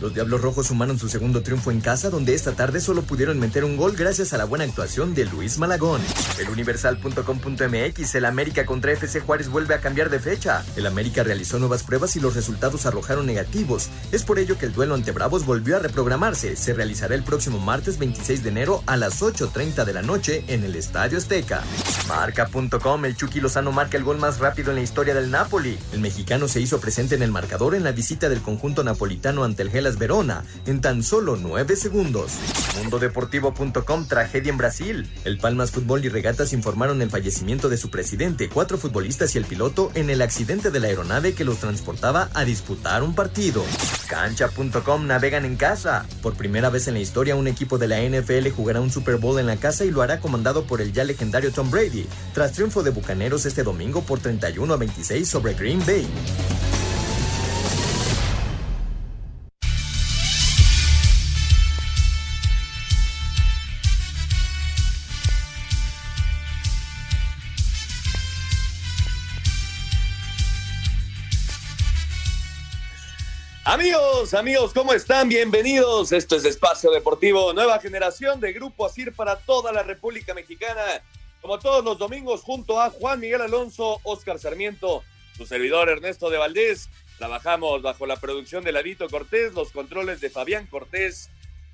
Los Diablos Rojos sumaron su segundo triunfo en casa, donde esta tarde solo pudieron meter un gol gracias a la buena actuación de Luis Malagón. El Universal.com.mx, el América contra FC Juárez vuelve a cambiar de fecha. El América realizó nuevas pruebas y los resultados arrojaron negativos. Es por ello que el duelo ante Bravos volvió a reprogramarse. Se realizará el próximo martes 26 de enero a las 8.30 de la noche en el Estadio Azteca. Marca.com, el Chucky Lozano marca el gol más rápido en la historia del Napoli. El mexicano se hizo presente en el marcador en la visita del conjunto napolitano ante el Verona en tan solo 9 segundos. Mundodeportivo.com tragedia en Brasil. El Palmas Fútbol y Regatas informaron el fallecimiento de su presidente, cuatro futbolistas y el piloto en el accidente de la aeronave que los transportaba a disputar un partido. Cancha.com navegan en casa. Por primera vez en la historia un equipo de la NFL jugará un Super Bowl en la casa y lo hará comandado por el ya legendario Tom Brady, tras triunfo de Bucaneros este domingo por 31 a 26 sobre Green Bay. Amigos, amigos, ¿cómo están? Bienvenidos. Esto es Espacio Deportivo, nueva generación de Grupo Asir para toda la República Mexicana. Como todos los domingos, junto a Juan Miguel Alonso, Oscar Sarmiento, su servidor Ernesto de Valdés. Trabajamos bajo la producción de Ladito Cortés, los controles de Fabián Cortés,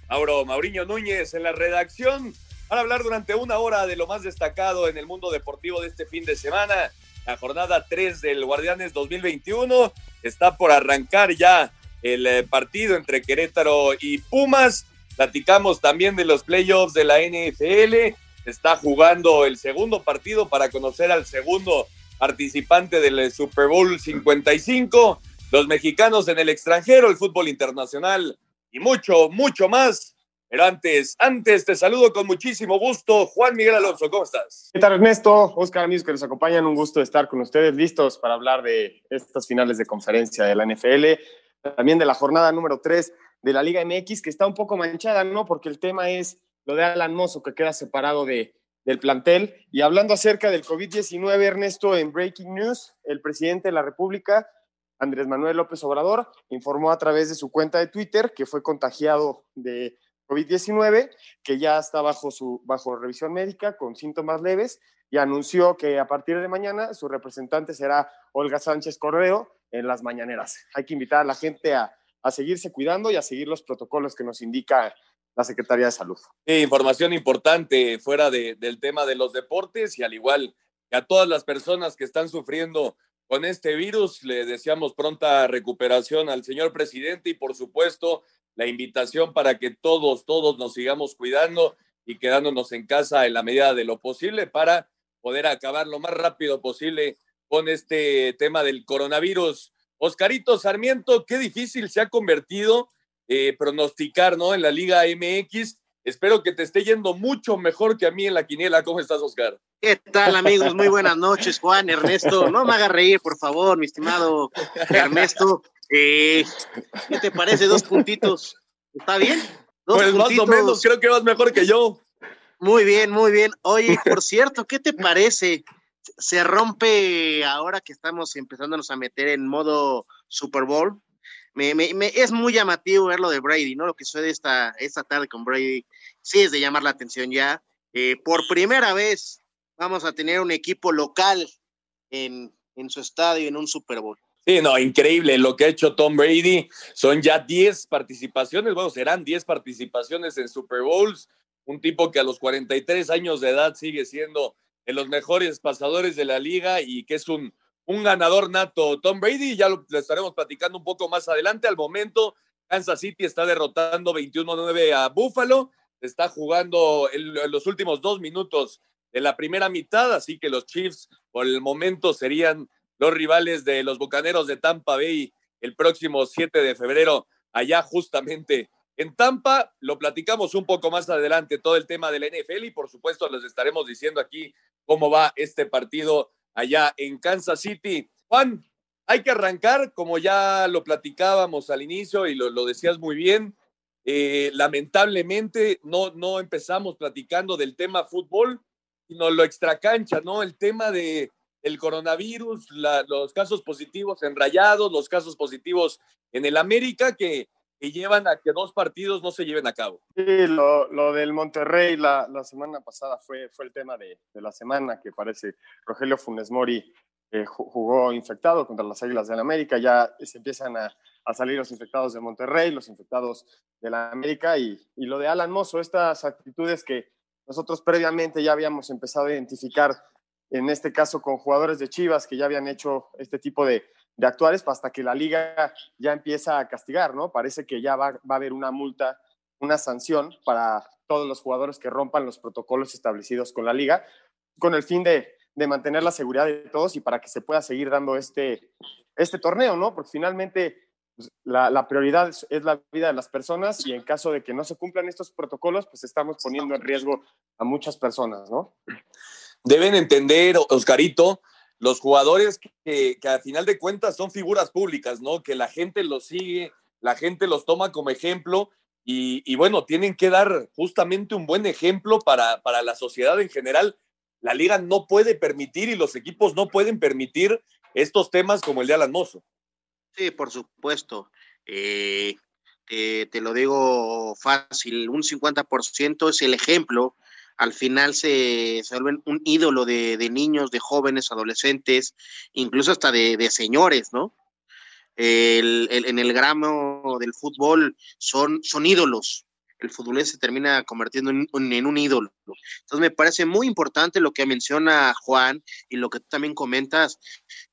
Mauro Mauriño Núñez en la redacción. Para hablar durante una hora de lo más destacado en el mundo deportivo de este fin de semana. La jornada 3 del Guardianes 2021 está por arrancar ya el eh, partido entre Querétaro y Pumas. Platicamos también de los playoffs de la NFL. Está jugando el segundo partido para conocer al segundo participante del eh, Super Bowl 55. Los mexicanos en el extranjero, el fútbol internacional y mucho, mucho más. Pero antes, antes te saludo con muchísimo gusto. Juan Miguel Alonso, ¿cómo estás? ¿Qué tal, Ernesto? Oscar, amigos que nos acompañan, un gusto estar con ustedes listos para hablar de estas finales de conferencia de la NFL también de la jornada número 3 de la Liga MX, que está un poco manchada, ¿no? Porque el tema es lo de Alan Mozo, que queda separado de, del plantel. Y hablando acerca del COVID-19, Ernesto, en Breaking News, el presidente de la República, Andrés Manuel López Obrador, informó a través de su cuenta de Twitter que fue contagiado de COVID-19, que ya está bajo, su, bajo revisión médica con síntomas leves y anunció que a partir de mañana su representante será Olga Sánchez Correo, en las mañaneras. Hay que invitar a la gente a, seguirse cuidando y a seguir los protocolos que nos indica la Secretaría de Salud. información importante fuera del tema de los deportes y al igual que a todas las personas que están sufriendo con este virus, le deseamos pronta recuperación al señor presidente y por supuesto la invitación para que todos, todos nos sigamos cuidando y quedándonos en casa en la medida de lo posible para poder acabar lo más rápido posible con este tema del coronavirus. Oscarito Sarmiento, qué difícil se ha convertido eh, pronosticar, ¿no? En la Liga MX. Espero que te esté yendo mucho mejor que a mí en la quiniela. ¿Cómo estás, Oscar? ¿Qué tal, amigos? Muy buenas noches, Juan, Ernesto. No me hagas reír, por favor, mi estimado Ernesto. Eh, ¿Qué te parece? Dos puntitos. ¿Está bien? Dos pues más o menos, creo que vas mejor que yo. Muy bien, muy bien. Oye, por cierto, ¿qué te parece se rompe ahora que estamos empezándonos a meter en modo Super Bowl. Es muy llamativo ver lo de Brady, ¿no? Lo que sucede esta, esta tarde con Brady. Sí es de llamar la atención ya. Eh, por primera vez vamos a tener un equipo local en, en su estadio en un Super Bowl. Sí, no, increíble lo que ha hecho Tom Brady. Son ya 10 participaciones, bueno, serán 10 participaciones en Super Bowls un tipo que a los 43 años de edad sigue siendo de los mejores pasadores de la liga y que es un, un ganador nato. Tom Brady, ya lo, estaremos platicando un poco más adelante. Al momento, Kansas City está derrotando 21-9 a Buffalo. Está jugando en, los últimos dos minutos de la primera mitad, así que los Chiefs por el momento serían los rivales de los Bucaneros de Tampa Bay el próximo 7 de febrero, allá justamente en Tampa. Lo platicamos un poco más adelante, todo el tema de la NFL y por supuesto les estaremos diciendo aquí cómo va este partido allá en Kansas City. Juan, hay que arrancar, como ya lo platicábamos al inicio y lo, decías muy bien. Eh, lamentablemente no, no empezamos platicando del tema fútbol, sino lo extracancha, ¿no? El tema de el coronavirus, los casos positivos en Rayados, los casos positivos en el América, que, llevan a que dos partidos no se lleven a cabo. Sí, lo, del Monterrey la, semana pasada fue, fue el tema de, la semana, que parece Rogelio Funes Mori eh, jugó infectado contra las Águilas del América, ya se empiezan a, salir los infectados de Monterrey, los infectados de la América y, y lo de Alan Mozo, estas actitudes que nosotros previamente ya habíamos empezado a identificar en este caso con jugadores de Chivas que ya habían hecho este tipo de, de actuales, hasta que la liga ya empieza a castigar, ¿no? Parece que ya va, va, a haber una multa, una sanción para todos los jugadores que rompan los protocolos establecidos con la liga, con el fin de, de mantener la seguridad de todos y para que se pueda seguir dando este, este torneo, ¿no? Porque finalmente pues, la, la, prioridad es, es, la vida de las personas y en caso de que no se cumplan estos protocolos, pues estamos poniendo en riesgo a muchas personas, ¿no? deben entender, Oscarito, los jugadores que, que, a final de cuentas son figuras públicas, ¿no? Que la gente los sigue, la gente los toma como ejemplo y, y bueno, tienen que dar justamente un buen ejemplo para, para, la sociedad en general. La liga no puede permitir y los equipos no pueden permitir estos temas como el de Alan. Sí, por supuesto. Eh, te, te, lo digo fácil, un 50% es el ejemplo al final se, vuelven un ídolo de, niños, de jóvenes, adolescentes, incluso hasta de, señores, ¿no? en el gramo del fútbol son, son ídolos. El futbolista se termina convirtiendo en, un ídolo. Entonces me parece muy importante lo que menciona Juan y lo que tú también comentas.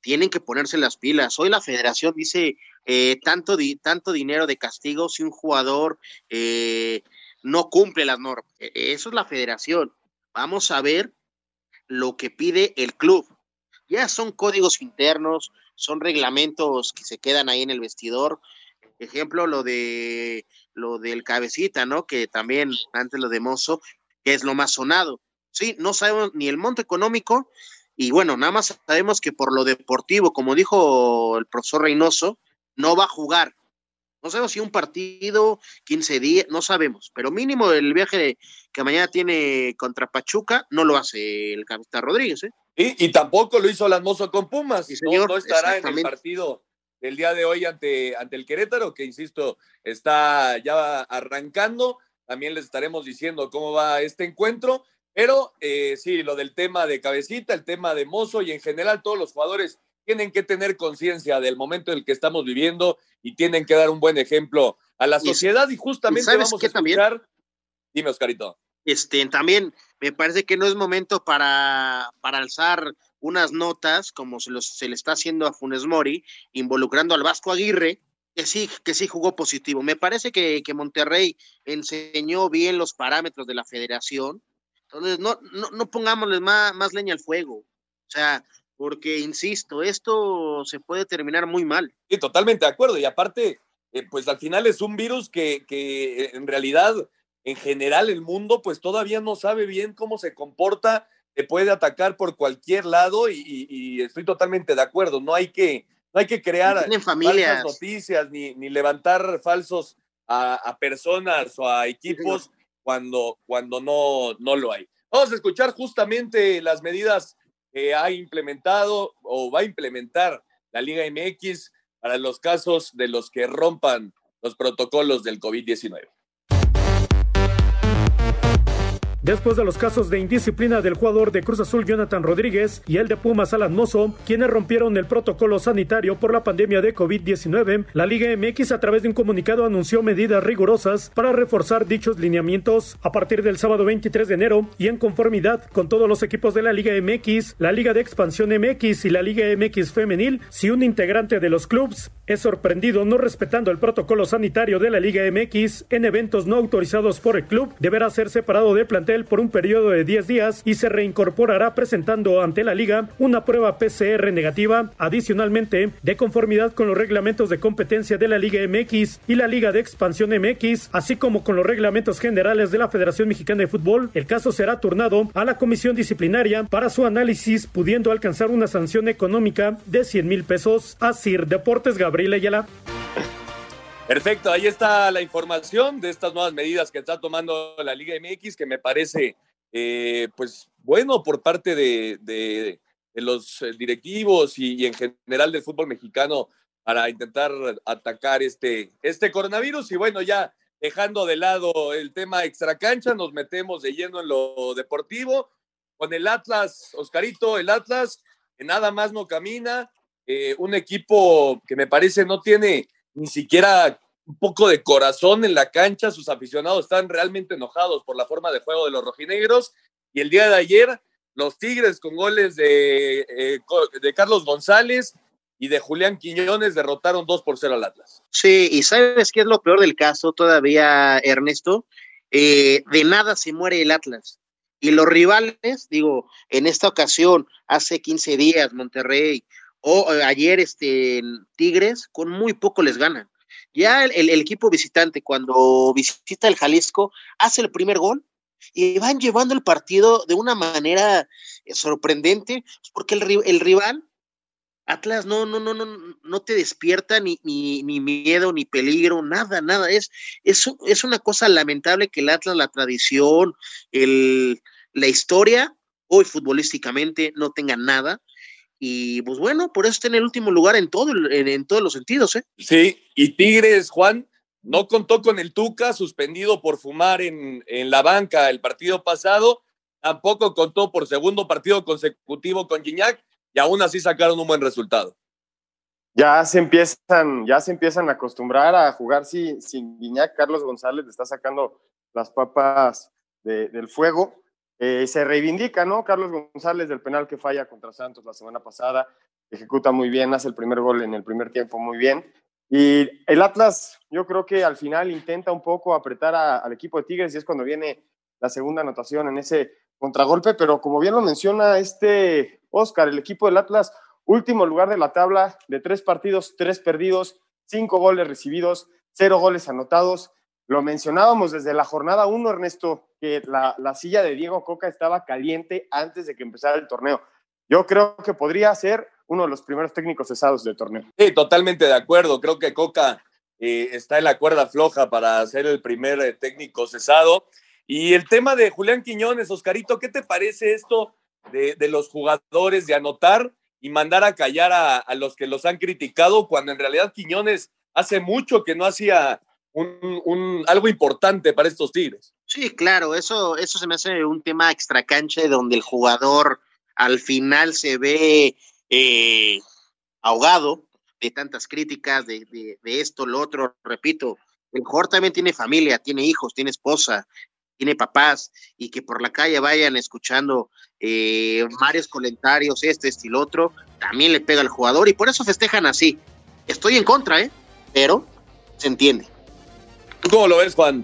Tienen que ponerse las pilas. Hoy la federación dice eh, tanto, tanto dinero de castigo si un jugador eh, no cumple las normas. E, eso es la federación. Vamos a ver lo que pide el club. Ya son códigos internos, son reglamentos que se quedan ahí en el vestidor. Ejemplo, lo de lo del cabecita, ¿no? Que también antes lo de Mozo, que es lo más sonado. Sí, no sabemos ni el monto económico y bueno, nada más sabemos que por lo deportivo, como dijo el profesor Reynoso, no va a jugar. No sabemos si un partido, 15 días, no sabemos, pero mínimo el viaje que mañana tiene contra Pachuca no lo hace el capitán Rodríguez. ¿eh? Y, tampoco lo hizo Lasmoso con Pumas, no, estará en el partido del día de hoy ante, ante el Querétaro, que insisto, está ya arrancando. También les estaremos diciendo cómo va este encuentro. Pero eh, sí, lo del tema de cabecita, el tema de Mozo y en general todos los jugadores tienen que tener conciencia del momento en el que estamos viviendo y tienen que dar un buen ejemplo a la sociedad y, justamente vamos a escuchar. También? Dime, Oscarito. Este, también me parece que no es momento para, para alzar unas notas como se, los, se le está haciendo a Funes Mori, involucrando al Vasco Aguirre, que sí, que sí jugó positivo. Me parece que, que Monterrey enseñó bien los parámetros de la federación. Entonces, no, no, no pongámosle más, más leña al fuego. O sea, porque, insisto, esto se puede terminar muy mal. Sí, totalmente de acuerdo. Y aparte, eh, pues al final es un virus que, que eh, en realidad, en general, el mundo pues todavía no sabe bien cómo se comporta, te puede atacar por cualquier lado y, estoy totalmente de acuerdo. No hay que, no hay que crear falsas noticias ni, ni levantar falsos a, personas o a equipos cuando, cuando no, no lo hay. Vamos a escuchar justamente las medidas que ha implementado o va a implementar la Liga MX para los casos de los que rompan los protocolos del COVID-19. Después de los casos de indisciplina del jugador de Cruz Azul Jonathan Rodríguez y el de Pumas Alan Mozo, quienes rompieron el protocolo sanitario por la pandemia de COVID-19, la Liga MX a través de un comunicado anunció medidas rigurosas para reforzar dichos lineamientos. A partir del sábado 23 de enero y en conformidad con todos los equipos de la Liga MX, la Liga de Expansión MX y la Liga MX Femenil, si un integrante de los clubes es sorprendido no respetando el protocolo sanitario de la Liga MX en eventos no autorizados por el club, deberá ser separado del plantel por un periodo de 10 días y se reincorporará presentando ante la liga una prueba PCR negativa. Adicionalmente, de conformidad con los reglamentos de competencia de la Liga MX y la Liga de Expansión MX, así como con los reglamentos generales de la Federación Mexicana de Fútbol, el caso será turnado a la comisión disciplinaria para su análisis, pudiendo alcanzar una sanción económica de 100 mil pesos. Asir Deportes Gabriel Perfecto, ahí está la información de estas nuevas medidas que está tomando la Liga MX, que me parece, eh, pues, bueno por parte de, los eh, directivos y, en general del fútbol mexicano para intentar atacar este, este coronavirus. Y bueno, ya dejando de lado el tema extracancha, nos metemos de lleno en lo deportivo. Con el Atlas, Oscarito, el Atlas, que nada más no camina, eh, un equipo que me parece no tiene ni siquiera un poco de corazón en la cancha, sus aficionados están realmente enojados por la forma de juego de los rojinegros y el día de ayer los Tigres con goles de, eh, de Carlos González y de Julián Quiñones derrotaron 2 por 0 al Atlas. Sí, y sabes qué es lo peor del caso todavía, Ernesto, eh, de nada se muere el Atlas. Y los rivales, digo, en esta ocasión, hace 15 días, Monterrey, o eh, ayer este, Tigres, con muy poco les ganan. Ya el, equipo visitante, cuando visita el Jalisco, hace el primer gol y van llevando el partido de una manera eh, sorprendente, porque el, el rival, Atlas, no, no, no, no, no te despierta ni, ni, ni miedo, ni peligro, nada, nada. Es, es, es una cosa lamentable que el Atlas, la tradición, el, la historia, hoy futbolísticamente no tenga nada y pues bueno, por eso está en el último lugar en, todo, en, todos los sentidos. ¿eh? Sí, y Tigres, Juan, no contó con el Tuca, suspendido por fumar en, en la banca el partido pasado, tampoco contó por segundo partido consecutivo con Gignac y aún así sacaron un buen resultado. Ya se empiezan, ya se empiezan a acostumbrar a jugar sin, sin Guiñac. Carlos González le está sacando las papas del fuego. Eh, se reivindica, ¿no? Carlos González del penal que falla contra Santos la semana pasada, ejecuta muy bien, hace el primer gol en el primer tiempo muy bien. Y el Atlas, yo creo que al final intenta un poco apretar al equipo de Tigres y es cuando viene la segunda anotación en ese contragolpe, pero como bien lo menciona este Oscar, el equipo del Atlas, último lugar de la tabla, de tres partidos, tres perdidos, cinco goles recibidos, cero goles anotados. Lo mencionábamos desde la jornada uno, Ernesto, que la, silla de Diego Coca estaba caliente antes de que empezara el torneo. Yo creo que podría ser uno de los primeros técnicos cesados del torneo. Sí, totalmente de acuerdo. Creo que Coca eh, está en la cuerda floja para ser el primer eh, técnico cesado. Y el tema de Julián Quiñones, Oscarito, ¿qué te parece esto de, los jugadores de anotar y mandar a callar a, a, los que los han criticado cuando en realidad Quiñones hace mucho que no hacía un, algo importante para estos Tigres. Sí, claro, eso, eso se me hace un tema extracancha donde el jugador al final se ve eh, ahogado de tantas críticas, de, de, esto, lo otro. Repito, el jugador también tiene familia, tiene hijos, tiene esposa, tiene papás, y que por la calle vayan escuchando eh, varios comentarios, este, este y lo otro, también le pega al jugador y por eso festejan así. Estoy en contra, ¿eh? Pero se entiende. ¿Cómo lo ves, Juan?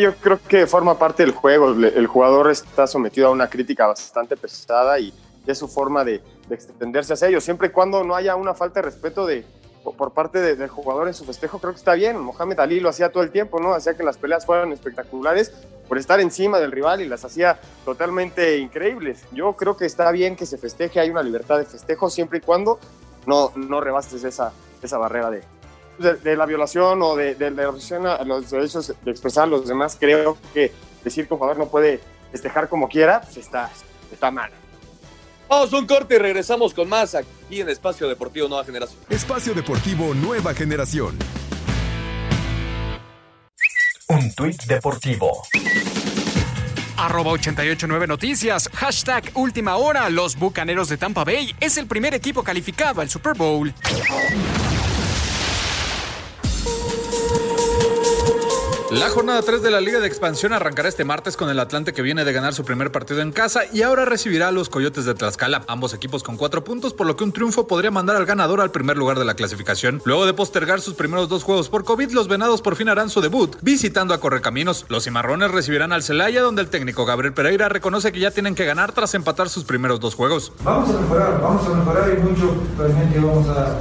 Yo creo que forma parte del juego. El jugador está sometido a una crítica bastante pesada y es su forma de, extenderse hacia ellos. Siempre y cuando no haya una falta de respeto de, por parte del jugador en su festejo, creo que está bien. Mohamed Ali lo hacía todo el tiempo, ¿no? Hacía que las peleas fueran espectaculares por estar encima del rival y las hacía totalmente increíbles. Yo creo que está bien que se festeje, hay una libertad de festejo siempre y cuando no, no rebases esa, esa barrera de, de, la violación o de, la violación a los derechos de expresar a los demás, creo que decir que un jugador no puede festejar como quiera, pues está, está mal. Vamos un corte y regresamos con más aquí en Espacio Deportivo Nueva Generación. Espacio Deportivo Nueva Generación. Un tuit deportivo Arroba 889 Noticias. Hashtag Última Hora. Los Bucaneros de Tampa Bay es el primer equipo calificado al Super Bowl. La jornada 3 de la Liga de Expansión arrancará este martes con el Atlante que viene de ganar su primer partido en casa y ahora recibirá a los Coyotes de Tlaxcala, ambos equipos con cuatro puntos, por lo que un triunfo podría mandar al ganador al primer lugar de la clasificación. Luego de postergar sus primeros dos juegos por COVID, los Venados por fin harán su debut, visitando a Correcaminos. Los Cimarrones recibirán al Celaya, donde el técnico Gabriel Pereira reconoce que ya tienen que ganar tras empatar sus primeros dos juegos. Vamos a mejorar, vamos a mejorar y mucho realmente vamos a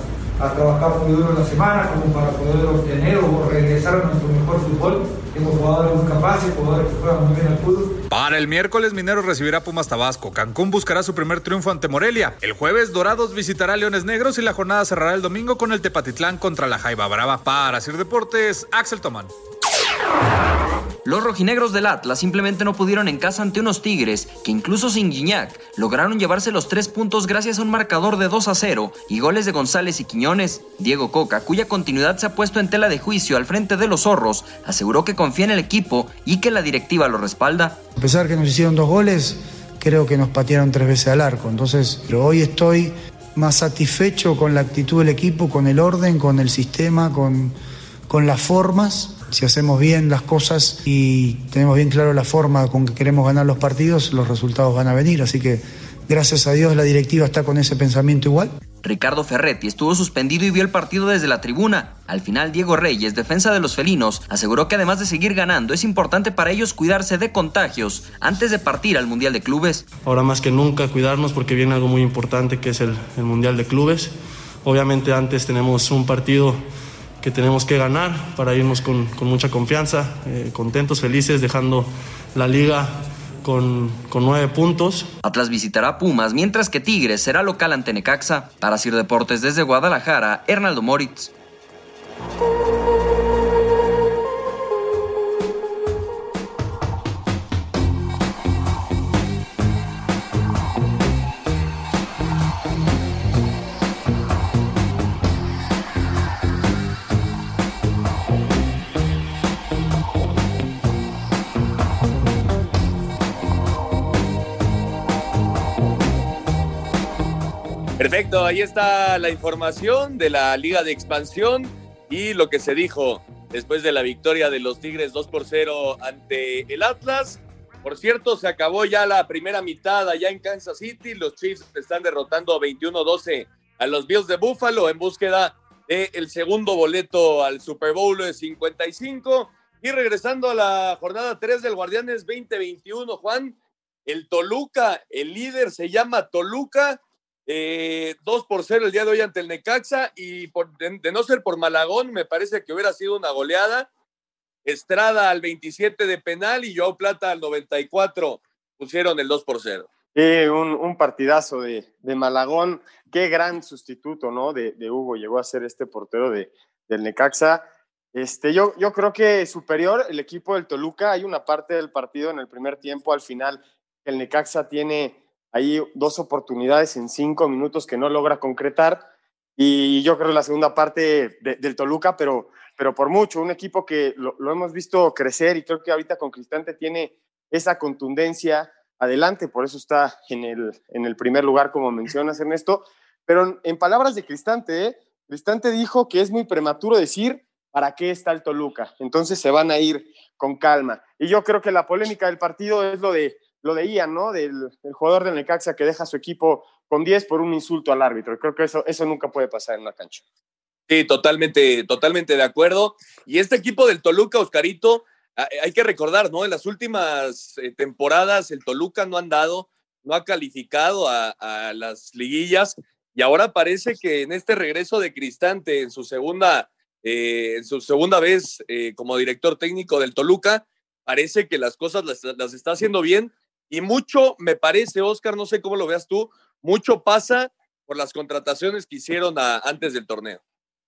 muy duro en la semana como para obtener o regresar a nuestro mejor fútbol. Jugadores que muy bien al fútbol. Para el miércoles, Mineros recibirá Pumas Tabasco. Cancún buscará su primer triunfo ante Morelia. El jueves, Dorados visitará Leones Negros y la jornada cerrará el domingo con el Tepatitlán contra la Jaiba Brava. Para Sir Deportes, Axel Tomán. Los rojinegros del Atlas simplemente no pudieron en casa ante unos Tigres que incluso sin Guiñac lograron llevarse los tres puntos gracias a un marcador de 2 a 0 y goles de González y Quiñones. Diego Coca, cuya continuidad se ha puesto en tela de juicio al frente de los zorros, aseguró que confía en el equipo y que la directiva lo respalda. A pesar que nos hicieron dos goles, creo que nos patearon tres veces al arco. Entonces, pero hoy estoy más satisfecho con la actitud del equipo, con el orden, con el sistema, con, con las formas si hacemos bien las cosas y tenemos bien claro la forma con que queremos ganar los partidos, los resultados van a venir. Así que gracias a Dios la directiva está con ese pensamiento igual. Ricardo Ferretti estuvo suspendido y vio el partido desde la tribuna. Al final, Diego Reyes, defensa de los felinos, aseguró que además de seguir ganando, es importante para ellos cuidarse de contagios antes de partir al Mundial de Clubes. Ahora más que nunca cuidarnos porque viene algo muy importante que es el, el Mundial de Clubes. Obviamente antes tenemos un partido que tenemos que ganar para irnos con, mucha confianza, eh, contentos, felices, dejando la liga con, con, nueve puntos. Atlas visitará Pumas, mientras que Tigres será local ante Necaxa. Para Sir Deportes desde Guadalajara, Hernaldo Moritz. Ahí está la información de la Liga de Expansión y lo que se dijo después de la victoria de los Tigres 2 por 0 ante el Atlas. Por cierto, se acabó ya la primera mitad allá en Kansas City. Los Chiefs están derrotando 21-12 a los Bills de Buffalo en búsqueda del segundo boleto al Super Bowl de 55. Y regresando a la jornada 3 del Guardianes 2021, Juan, el Toluca, el líder se llama Toluca eh, 2 por 0 el día de hoy ante el Necaxa y por, de, no ser por Malagón, me parece que hubiera sido una goleada. Estrada al 27 de penal y Joao Plata al 94 pusieron el 2 por 0. un, partidazo de, Malagón. Qué gran sustituto, ¿no? De, Hugo llegó a ser este portero de, del Necaxa. Este, yo, yo creo que superior el equipo del Toluca. Hay una parte del partido en el primer tiempo, al final, el Necaxa tiene hay dos oportunidades en cinco minutos que no logra concretar. Y yo creo la segunda parte del Toluca, pero, pero por mucho, un equipo que lo, hemos visto crecer y creo que ahorita con Cristante tiene esa contundencia adelante, por eso está en el, en el primer lugar, como mencionas, Ernesto. Pero en palabras de Cristante, ¿eh? Cristante dijo que es muy prematuro decir para qué está el Toluca. Entonces se van a ir con calma. Y yo creo que la polémica del partido es lo de lo de ¿no? Del, jugador del Necaxa que deja su equipo con 10 por un insulto al árbitro. Creo que eso, eso nunca puede pasar en una cancha. Sí, totalmente, totalmente de acuerdo. Y este equipo del Toluca, Oscarito, hay que recordar, ¿no? En las últimas eh, temporadas el Toluca no ha andado, no ha calificado a, las liguillas y ahora parece que en este regreso de Cristante en su segunda, eh, en su segunda vez eh, como director técnico del Toluca, parece que las cosas las, las está haciendo bien y mucho, me parece, Oscar, no sé cómo lo veas tú, mucho pasa por las contrataciones que hicieron antes del torneo.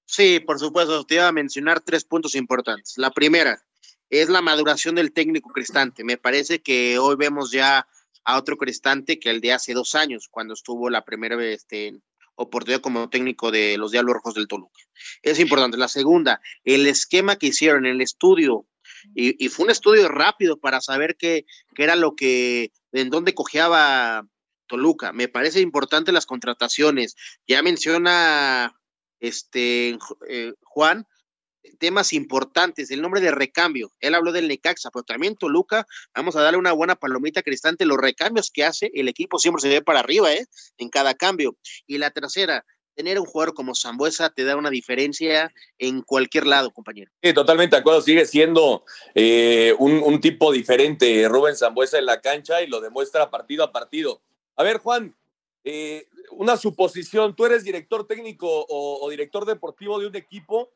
Sí, por supuesto, te iba a mencionar tres puntos importantes. La primera es la maduración del técnico Cristante. Me parece que hoy vemos ya a otro Cristante que el de hace dos años, cuando estuvo la primera este, oportunidad como técnico de los Diablos del Toluca. Es importante. La segunda, el esquema que hicieron, el estudio Y, fue un estudio rápido para saber qué, era lo que, en dónde cojeaba Toluca. Me parece importante las contrataciones. Ya menciona este eh, Juan temas importantes, el nombre de recambio. Él habló del Necaxa, pero también Toluca, vamos a darle una buena palomita cristante. Los recambios que hace, el equipo siempre se ve para arriba, ¿eh? En cada cambio. Y la tercera, tener un jugador como Zambuesa te da una diferencia en cualquier lado, compañero. Sí, totalmente de acuerdo. Sigue siendo eh, un, tipo diferente Rubén Zambuesa en la cancha y lo demuestra partido a partido. A ver, Juan, eh, una suposición. Tú eres director técnico o, director deportivo de un equipo.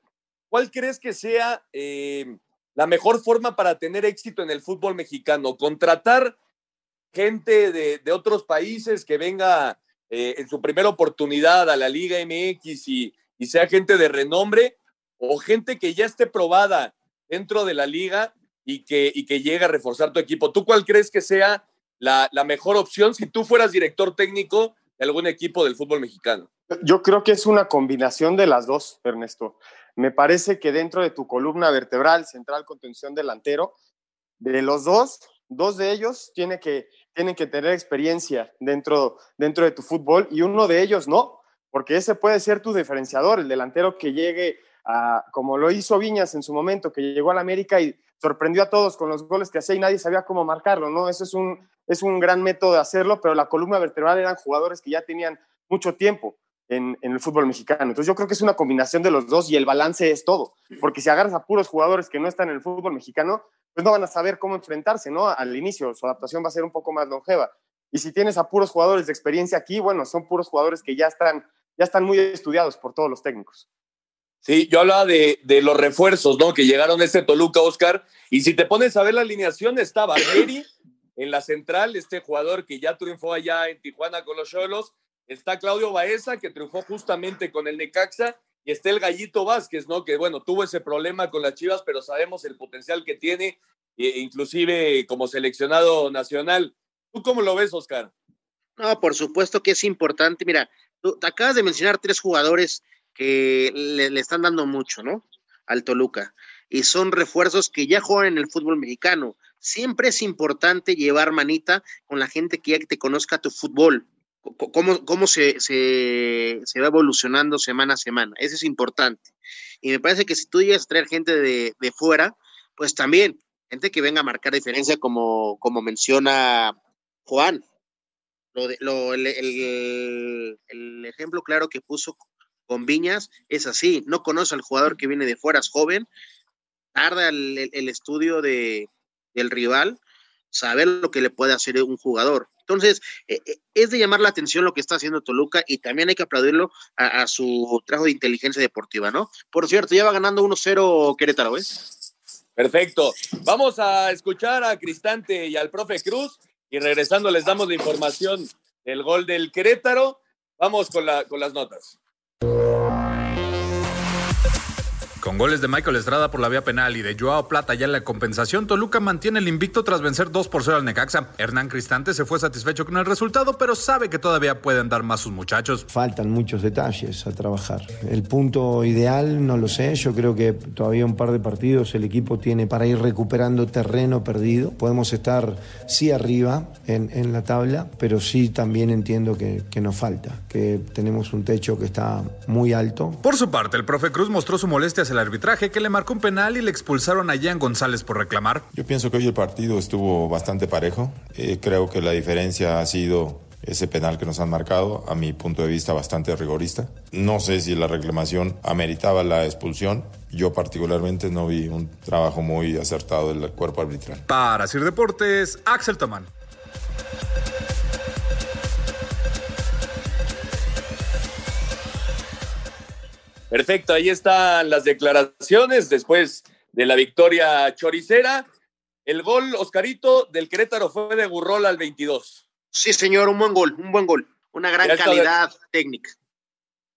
¿Cuál crees que sea eh, la mejor forma para tener éxito en el fútbol mexicano? ¿Contratar gente de, otros países que venga eh, en su primera oportunidad a la Liga MX y, sea gente de renombre? ¿O gente que ya esté probada dentro de la liga y que, y que llegue a reforzar tu equipo? ¿Tú cuál crees que sea la, la mejor opción si tú fueras director técnico de algún equipo del fútbol mexicano? Yo creo que es una combinación de las dos, Ernesto. Me parece que dentro de tu columna vertebral, central, contención, delantero, de los dos, dos de ellos tiene que, tienen que tener experiencia dentro, dentro de tu fútbol y uno de ellos no, porque ese puede ser tu diferenciador, el delantero que llegue a, como lo hizo Viñas en su momento, que llegó a la América y sorprendió a todos con los goles que hacía y nadie sabía cómo marcarlo, ¿no? Eso es un, es un gran método de hacerlo, pero la columna vertebral eran jugadores que ya tenían mucho tiempo en, el fútbol mexicano. Entonces yo creo que es una combinación de los dos y el balance es todo, porque si agarras a puros jugadores que no están en el fútbol mexicano, pues no van a saber cómo enfrentarse, ¿no? Al inicio, su adaptación va a ser un poco más longeva. Y si tienes a puros jugadores de experiencia aquí, bueno, son puros jugadores que ya están, ya están muy estudiados por todos los técnicos. Sí, yo hablaba de, los refuerzos, ¿no? Que llegaron este Toluca, Oscar. Y si te pones a ver la alineación, está Barbieri en la central, este jugador que ya triunfó allá en Tijuana con los Cholos, está Claudio Baeza, que triunfó justamente con el Necaxa, y está el Gallito Vázquez, ¿no? Que bueno, tuvo ese problema con las Chivas, pero sabemos el potencial que tiene, e inclusive como seleccionado nacional. ¿Tú cómo lo ves, Oscar? No, por supuesto que es importante. Mira, tú te acabas de mencionar tres jugadores que le, le están dando mucho, ¿no? Al Toluca. Y son refuerzos que ya juegan en el fútbol mexicano. Siempre es importante llevar manita con la gente que ya te conozca tu fútbol cómo, cómo se, se, se, va evolucionando semana a semana. Eso es importante. Y me parece que si tú llegas a traer gente de, de fuera, pues también, gente que venga a marcar diferencia, como, como menciona Juan. Lo lo, el, el, ejemplo claro que puso con Viñas es así. No conoce al jugador que viene de fuera, es joven, tarda el, el estudio de, del rival, saber lo que le puede hacer un jugador. Entonces, eh, eh, es de llamar la atención lo que está haciendo Toluca y también hay que aplaudirlo a, su trabajo de inteligencia deportiva, ¿no? Por cierto, ya va ganando 1-0 Querétaro, ¿ves? Perfecto. Vamos a escuchar a Cristante y al profe Cruz y regresando les damos la información del gol del Querétaro. Vamos con las notas. Con goles de Michael Estrada por la vía penal y de Joao Plata ya en la compensación, Toluca mantiene el invicto tras vencer 2 por 0 al Necaxa. Hernán Cristante se fue satisfecho con el resultado, pero sabe que todavía pueden dar más sus muchachos. Faltan muchos detalles a trabajar. El punto ideal no lo sé, yo creo que todavía un par de partidos el equipo tiene para ir recuperando terreno perdido. Podemos estar sí arriba en, en la tabla, pero sí también entiendo que, que nos falta, que tenemos un techo que está muy alto. Por su parte, el profe Cruz mostró su molestia hacia el arbitraje que le marcó un penal y le expulsaron a Jan González por reclamar. Yo pienso que hoy el partido estuvo bastante parejo. Eh, creo que la diferencia ha sido ese penal que nos han marcado, a mi punto de vista bastante rigorista. No sé si la reclamación ameritaba la expulsión. Yo particularmente no vi un trabajo muy acertado del cuerpo arbitral. Para Sir Deportes, Axel Tomán. Perfecto, ahí están las declaraciones después de la victoria choricera. El gol, Oscarito, del Querétaro fue de Gurrol al 22. Sí, señor, un buen gol, un buen gol. Una gran calidad técnica.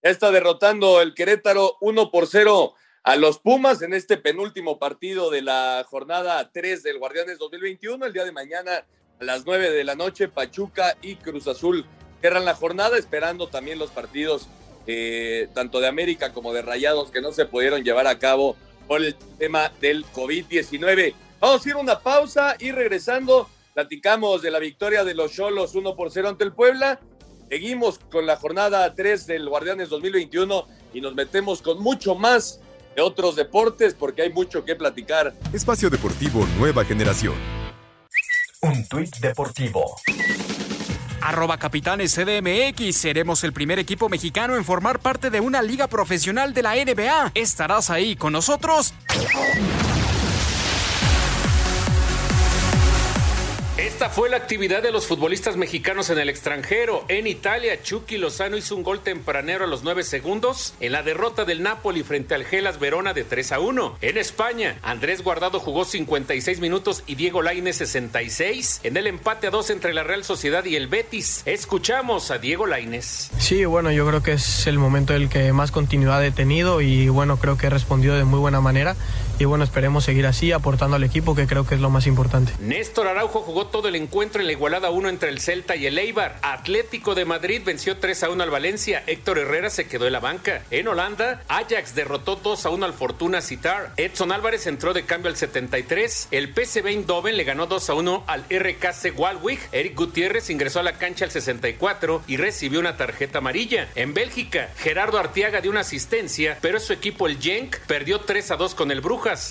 Ya está derrotando el Querétaro 1 por 0 a los Pumas en este penúltimo partido de la jornada 3 del Guardianes 2021. El día de mañana a las 9 de la noche, Pachuca y Cruz Azul cierran la jornada, esperando también los partidos eh, tanto de América como de Rayados que no se pudieron llevar a cabo por el tema del COVID-19. Vamos a ir una pausa y regresando platicamos de la victoria de los Cholos 1 por 0 ante el Puebla. Seguimos con la jornada 3 del Guardianes 2021 y nos metemos con mucho más de otros deportes porque hay mucho que platicar. Espacio Deportivo Nueva Generación. Un tuit deportivo. Arroba Capitanes CDMX. Seremos el primer equipo mexicano en formar parte de una liga profesional de la NBA. ¿Estarás ahí con nosotros? Esta fue la actividad de los futbolistas mexicanos en el extranjero. En Italia, Chucky Lozano hizo un gol tempranero a los 9 segundos en la derrota del Napoli frente al Gelas Verona de 3 a 1. En España, Andrés Guardado jugó 56 minutos y Diego Lainez 66 en el empate a 2 entre la Real Sociedad y el Betis. Escuchamos a Diego Lainez. Sí, bueno, yo creo que es el momento en el que más continuidad he tenido y bueno, creo que he respondido de muy buena manera y bueno, esperemos seguir así aportando al equipo que creo que es lo más importante. Néstor Araujo jugó todo el encuentro en la igualada 1 entre el Celta y el Eibar. Atlético de Madrid venció 3 a 1 al Valencia. Héctor Herrera se quedó en la banca. En Holanda, Ajax derrotó 2 a 1 al Fortuna Citar. Edson Álvarez entró de cambio al 73. El PSV Eindhoven le ganó 2 a 1 al RKC Walwig. Eric Gutiérrez ingresó a la cancha al 64 y recibió una tarjeta amarilla. En Bélgica, Gerardo Artiaga dio una asistencia, pero su equipo el Genk perdió 3 a 2 con el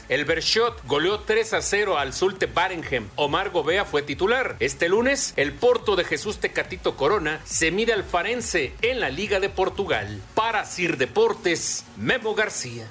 El Bershot goleó 3 a 0 al Zulte Barenhem. Omar Gobea fue titular. Este lunes, el Porto de Jesús Tecatito Corona se mide al Farense en la Liga de Portugal. Para Sir Deportes, Memo García.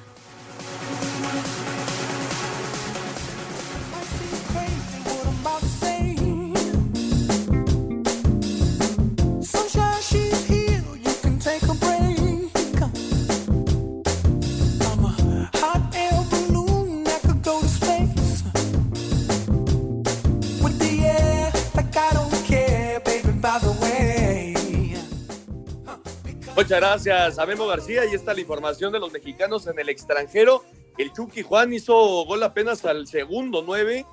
Muchas gracias a Memo García. Y está la información de los mexicanos en el extranjero. El Chucky Juan hizo gol apenas al segundo nueve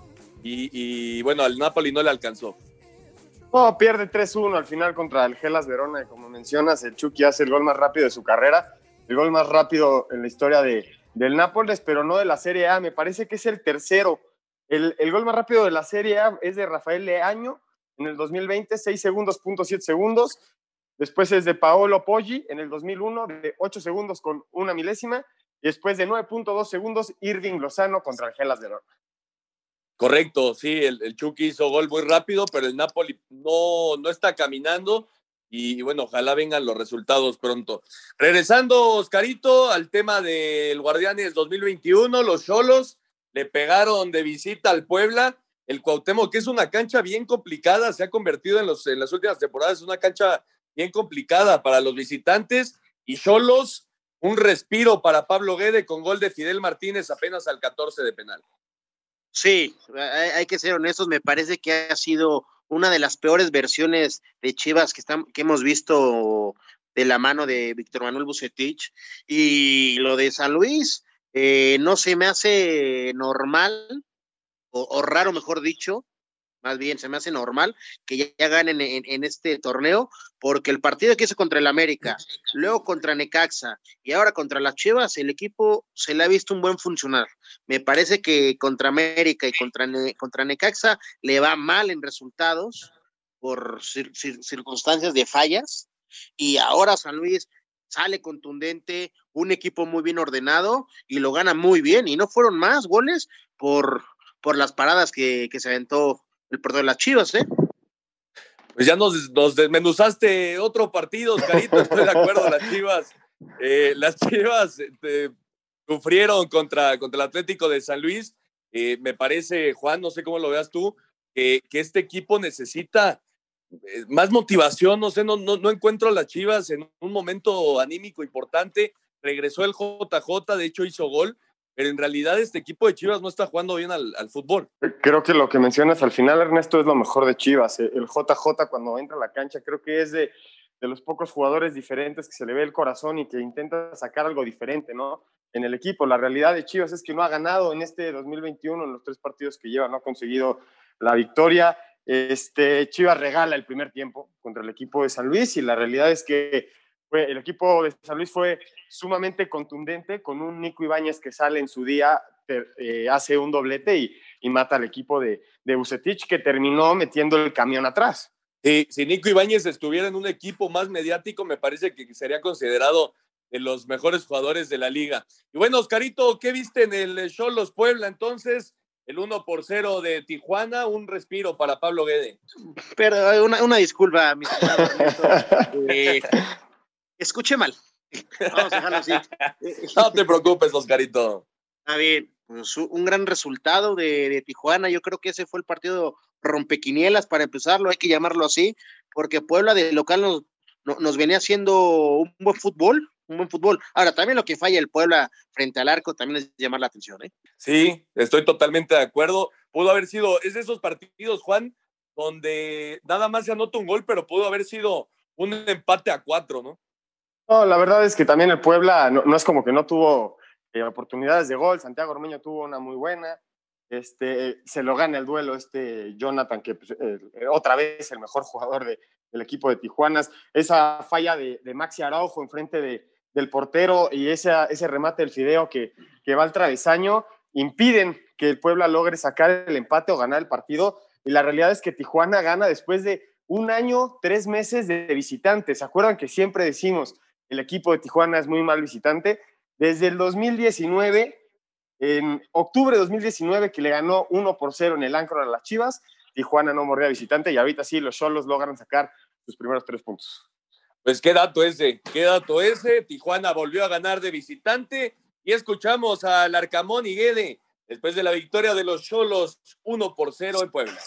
y, bueno, al Napoli no le alcanzó. No, pierde 3-1 al final contra el Gelas Verona y como mencionas, el Chucky hace el gol más rápido de su carrera, el gol más rápido en la historia de, del Nápoles, pero no de la Serie A, me parece que es el tercero. El, el gol más rápido de la Serie A es de Rafael Leaño en el 2020, 6 segundos, punto 7 segundos. Después es de Paolo Poggi en el 2001, de 8 segundos con una milésima. Y después de 9.2 segundos, Irving Lozano contra Gelas de Verona. Correcto, sí, el, el, Chucky hizo gol muy rápido, pero el Napoli no, no está caminando. Y, bueno, ojalá vengan los resultados pronto. Regresando, Oscarito, al tema del Guardianes 2021, los Cholos le pegaron de visita al Puebla. El Cuauhtémoc, que es una cancha bien complicada, se ha convertido en, los, en las últimas temporadas, es una cancha bien complicada para los visitantes. Y Cholos, un respiro para Pablo Guede con gol de Fidel Martínez apenas al 14 de penal. Sí, hay que ser honestos, me parece que ha sido una de las peores versiones de Chivas que, están, que hemos visto de la mano de Víctor Manuel Bucetich. Y lo de San Luis, eh, no se me hace normal, o, o, raro mejor dicho, más bien se me hace normal que ya, ganen en, este torneo, porque el partido que hizo contra el América, luego contra Necaxa y ahora contra las Chivas, el equipo se le ha visto un buen funcionar. Me parece que contra América y contra, contra Necaxa le va mal en resultados por cir, circunstancias de fallas, y ahora San Luis sale contundente, un equipo muy bien ordenado y lo gana muy bien, y no fueron más goles por, por las paradas que, que se aventó el de las Chivas, ¿eh? Pues ya nos, nos desmenuzaste otro partido, Carito, estoy de acuerdo, las Chivas. Eh, las Chivas eh, sufrieron contra, contra el Atlético de San Luis. Eh, me parece, Juan, no sé cómo lo veas tú, que este equipo necesita eh, más motivación, no sé, no, no, no encuentro las Chivas en un momento anímico importante. Regresó el JJ, de hecho hizo gol, pero en realidad este equipo de Chivas no está jugando bien al, al, fútbol. Creo que lo que mencionas al final, Ernesto, es lo mejor de Chivas. El JJ cuando entra a la cancha creo que es de, de los pocos jugadores diferentes que se le ve el corazón y que intenta sacar algo diferente, ¿no? En el equipo. La realidad de Chivas es que no ha ganado en este 2021, en los tres partidos que lleva, no ha conseguido la victoria. Este, Chivas regala el primer tiempo contra el equipo de San Luis y la realidad es que fue, el equipo de San Luis fue sumamente contundente con un Nico Ibáñez que sale en su día, eh, hace un doblete y, y, mata al equipo de, de Bucetich que terminó metiendo el camión atrás. Sí, si Nico Ibáñez estuviera en un equipo más mediático, me parece que sería considerado de los mejores jugadores de la liga. Y bueno, Oscarito, ¿qué viste en el Cholos Puebla entonces? El 1 por 0 de Tijuana, un respiro para Pablo Guede. Pero una, una disculpa, mi eh, escuché mal. Vamos a dejarlo así. no te preocupes, Oscarito. Está bien, pues un gran resultado de, de, Tijuana. Yo creo que ese fue el partido rompequinielas para empezarlo, hay que llamarlo así, porque Puebla de local nos, nos venía haciendo un buen fútbol, un buen fútbol. Ahora, también lo que falla el Puebla frente al arco también es llamar la atención. ¿eh? Sí, estoy totalmente de acuerdo. Pudo haber sido, es de esos partidos, Juan, donde nada más se anota un gol, pero pudo haber sido un empate a cuatro, ¿no? No, la verdad es que también el Puebla no, es como que no tuvo eh, oportunidades de gol. Santiago Ormeño tuvo una muy buena. Este, se lo gana el duelo este Jonathan, que pues, eh, otra vez el mejor jugador de, del equipo de Tijuanas. Esa falla de, Maxi Araujo enfrente de, del portero y ese, ese remate del Fideo que, que va al travesaño impiden que el Puebla logre sacar el empate o ganar el partido. Y la realidad es que Tijuana gana después de un año, tres meses de visitante. ¿Se acuerdan que siempre decimos el equipo de Tijuana es muy mal visitante? Desde el 2019, en octubre de 2019, que le ganó 1 por 0 en el Ancro a las Chivas, Tijuana no mordía visitante y ahorita sí los Cholos logran sacar sus primeros tres puntos. Pues qué dato ese, qué dato ese. Tijuana volvió a ganar de visitante y escuchamos al Arcamón y Guede después de la victoria de los Cholos 1 por 0 en Puebla.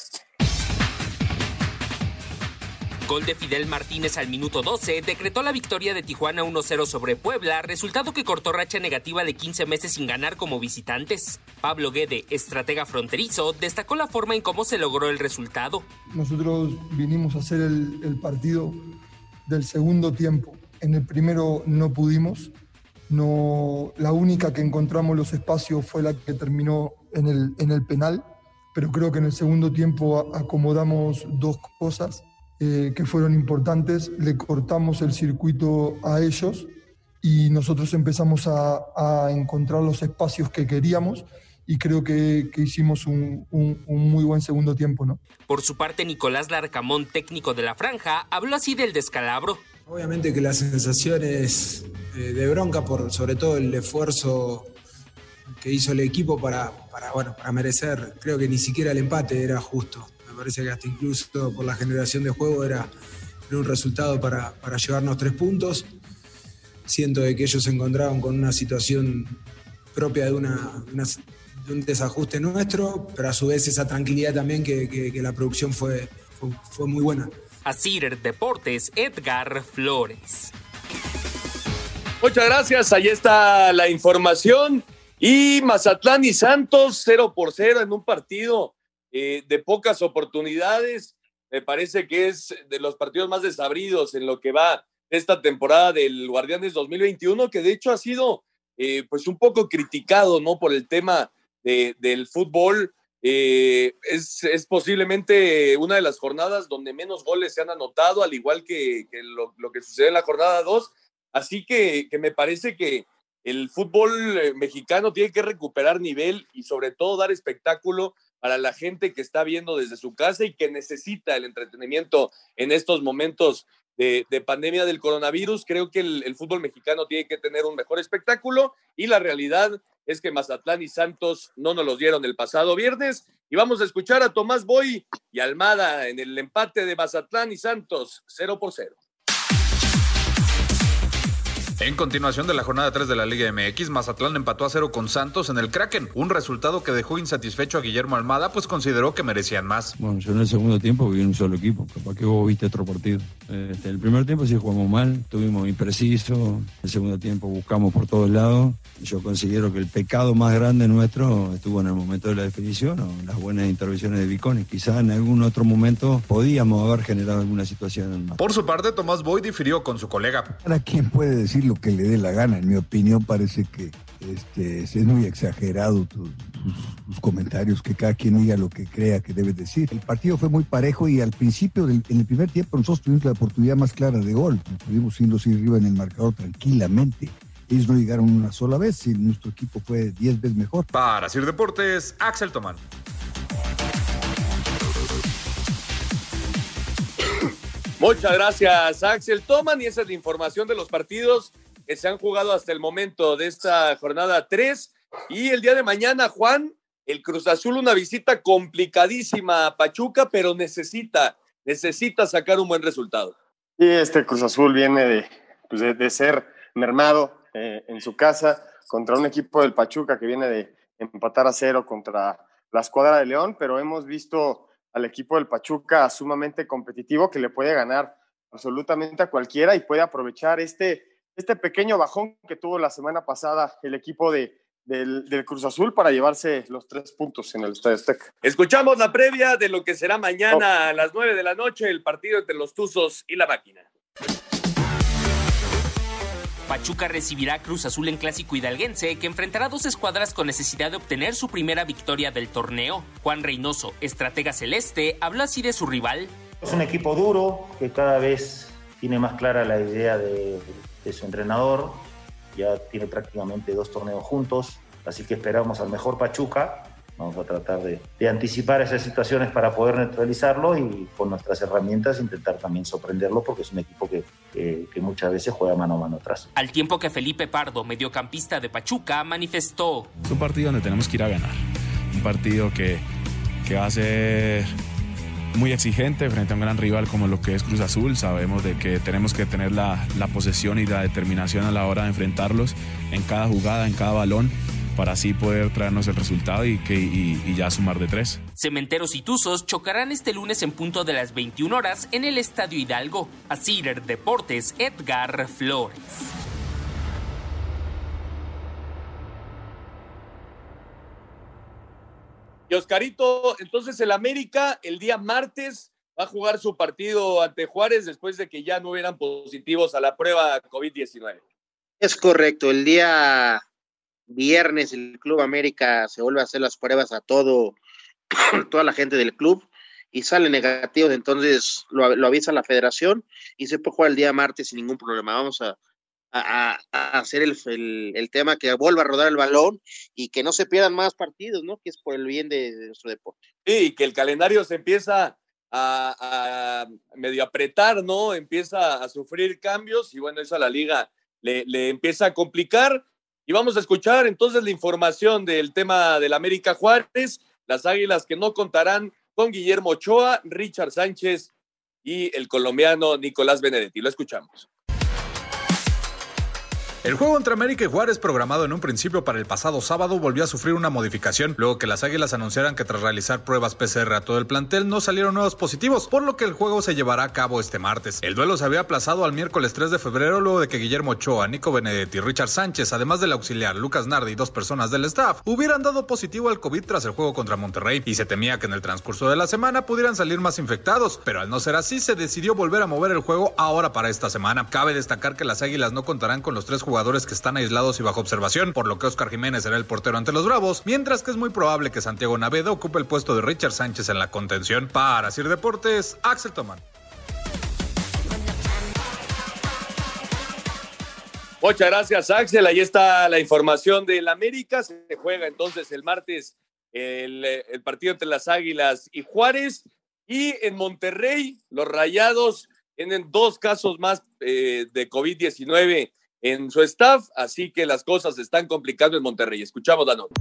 Gol de Fidel Martínez al minuto 12 decretó la victoria de Tijuana 1-0 sobre Puebla, resultado que cortó racha negativa de 15 meses sin ganar como visitantes. Pablo Guede, estratega fronterizo, destacó la forma en cómo se logró el resultado. Nosotros vinimos a hacer el, el partido del segundo tiempo. En el primero no pudimos, no, la única que encontramos los espacios fue la que terminó en el, en el penal, pero creo que en el segundo tiempo acomodamos dos cosas eh, que fueron importantes, le cortamos el circuito a ellos y nosotros empezamos a, a encontrar los espacios que queríamos y creo que, que hicimos un, un, un, muy buen segundo tiempo. ¿no? Por su parte, Nicolás Larcamón, técnico de la franja, habló así del descalabro. Obviamente que la sensación es eh, de bronca por sobre todo el esfuerzo que hizo el equipo para, para, bueno, para merecer, creo que ni siquiera el empate era justo. Me parece que hasta incluso por la generación de juego era, era un resultado para, para llevarnos tres puntos. Siento de que ellos se encontraban con una situación propia de, una, una, de un desajuste nuestro, pero a su vez esa tranquilidad también que, que, que la producción fue, fue, fue muy buena. Asir Deportes, Edgar Flores. Muchas gracias, ahí está la información. Y Mazatlán y Santos 0 por 0 en un partido eh, de pocas oportunidades. Me parece que es de los partidos más desabridos en lo que va esta temporada del Guardianes 2021, que de hecho ha sido eh, pues un poco criticado, ¿no? Por el tema de, del fútbol. Eh, es, es, posiblemente una de las jornadas donde menos goles se han anotado, al igual que, lo, que sucede en la jornada 2. Así que, me parece que el fútbol mexicano tiene que recuperar nivel y sobre todo dar espectáculo para la gente que está viendo desde su casa y que necesita el entretenimiento en estos momentos de, de pandemia del coronavirus. Creo que el, el, fútbol mexicano tiene que tener un mejor espectáculo y la realidad es que Mazatlán y Santos no nos los dieron el pasado viernes. Y vamos a escuchar a Tomás Boy y Almada en el empate de Mazatlán y Santos, 0 por 0. En continuación de la jornada 3 de la Liga MX, Mazatlán empató a cero con Santos en el Kraken, un resultado que dejó insatisfecho a Guillermo Almada, pues consideró que merecían más. Bueno, yo en el segundo tiempo vi un solo equipo, capaz que vos viste otro partido. Este, el primer tiempo sí jugamos mal, tuvimos impreciso, el segundo tiempo buscamos por todos lados. Yo considero que el pecado más grande nuestro estuvo en el momento de la definición o las buenas intervenciones de Vicones. Quizá en algún otro momento podíamos haber generado alguna situación más. Por su parte, Tomás Boy difirió con su colega. ¿Para quién puede decir lo que le dé la gana? En mi opinión, parece que Este, es muy exagerado tus, comentarios, que cada quien diga lo que crea que debe decir. El partido fue muy parejo y al principio, en el primer tiempo, nosotros tuvimos la oportunidad más clara de gol. Pudimos irnos arriba en el marcador tranquilamente. Ellos no llegaron una sola vez y nuestro equipo fue diez veces mejor. Para Sir Deportes, Axel Tomán. Muchas gracias, Axel Toman. Y esa es la información de los partidos que se han jugado hasta el momento de esta jornada 3. Y el día de mañana, Juan, el Cruz Azul, una visita complicadísima a Pachuca, pero necesita, necesita sacar un buen resultado. Y este Cruz Azul viene de, pues de, ser mermado eh, en su casa contra un equipo del Pachuca que viene de empatar a cero contra la escuadra de León, pero hemos visto al equipo del Pachuca sumamente competitivo que le puede ganar absolutamente a cualquiera y puede aprovechar este, este pequeño bajón que tuvo la semana pasada el equipo de, del, Cruz Azul para llevarse los tres puntos en el Estadio Azteca. Escuchamos la previa de lo que será mañana a las nueve de la noche el partido entre los Tuzos y la Máquina. Pachuca recibirá Cruz Azul en clásico hidalguense, que enfrentará dos escuadras con necesidad de obtener su primera victoria del torneo. Juan Reynoso, estratega celeste, habla así de su rival. Es un equipo duro que cada vez tiene más clara la idea de, de su entrenador. Ya tiene prácticamente dos torneos juntos, así que esperamos al mejor Pachuca Vamos a tratar de, anticipar esas situaciones para poder neutralizarlo y con nuestras herramientas intentar también sorprenderlo porque es un equipo que, que, muchas veces juega mano a mano atrás. Al tiempo que Felipe Pardo, mediocampista de Pachuca, manifestó. Es un partido donde tenemos que ir a ganar. Un partido que, que va a ser muy exigente frente a un gran rival como lo que es Cruz Azul. Sabemos de que tenemos que tener la, la posesión y la determinación a la hora de enfrentarlos en cada jugada, en cada balón para así poder traernos el resultado y, que, y, ya sumar de tres. Cementeros y Tuzos chocarán este lunes en punto de las 21 horas en el Estadio Hidalgo. A Cider Deportes, Edgar Flores. Y Oscarito, entonces el América el día martes va a jugar su partido ante Juárez después de que ya no hubieran positivos a la prueba COVID-19. Es correcto, el día viernes el Club América se vuelve a hacer las pruebas a todo, toda la gente del club y sale negativo, entonces lo, avisa la federación y se puede jugar el día martes sin ningún problema. Vamos a, hacer el, tema que vuelva a rodar el balón y que no se pierdan más partidos, ¿no? Que es por el bien de, nuestro deporte. Sí, que el calendario se empieza a, medio apretar, ¿no? Empieza a sufrir cambios y bueno, eso a la liga le, le empieza a complicar. Y vamos a escuchar entonces la información del tema del América Juárez, las Águilas que no contarán con Guillermo Ochoa, Richard Sánchez y el colombiano Nicolás Benedetti. Lo escuchamos. El juego entre América y Juárez, programado en un principio para el pasado sábado, volvió a sufrir una modificación, luego que las Águilas anunciaran que tras realizar pruebas PCR a todo el plantel no salieron nuevos positivos, por lo que el juego se llevará a cabo este martes. El duelo se había aplazado al miércoles 3 de febrero luego de que Guillermo Ochoa, Nico Benedetti Richard Sánchez, además del auxiliar Lucas Nardi y dos personas del staff, hubieran dado positivo al COVID tras el juego contra Monterrey y se temía que en el transcurso de la semana pudieran salir más infectados, pero al no ser así se decidió volver a mover el juego ahora para esta semana. Cabe destacar que las Águilas no contarán con los tres jugadores que están aislados y bajo observación, por lo que Oscar Jiménez será el portero ante los Bravos, mientras que es muy probable que Santiago Naveda ocupe el puesto de Richard Sánchez en la contención. Para Sir Deportes, Axel Tomán. Muchas gracias, Axel. Ahí está la información del América. Se juega entonces el martes el, partido entre las Águilas y Juárez. Y en Monterrey, los Rayados tienen dos casos más eh, de COVID-19 en su staff, así que las cosas están complicando en Monterrey. Escuchamos la nota.